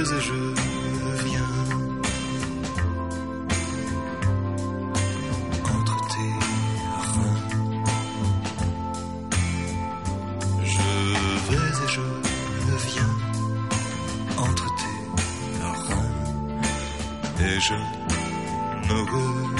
et je viens. Entre tes reins. Je vais et je viens. Entre tes reins. Et je me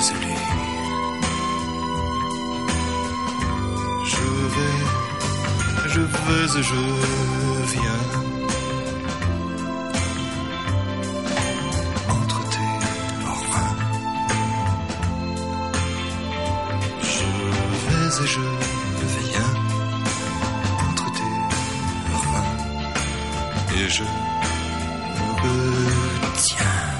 Je vais, je veux, je viens. Entre tes parfums. Je vais et je viens. Entre tes parfums. Et je tiens.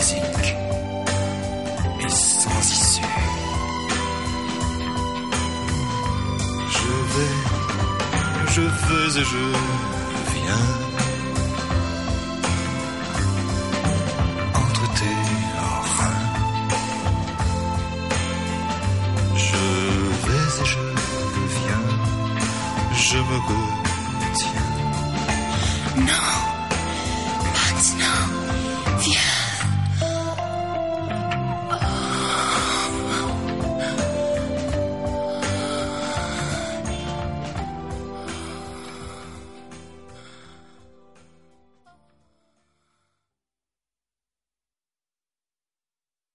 et sans issue. Je vais, je veux et je viens. Entre tes reins. Je vais et je viens. Je me retiens. No.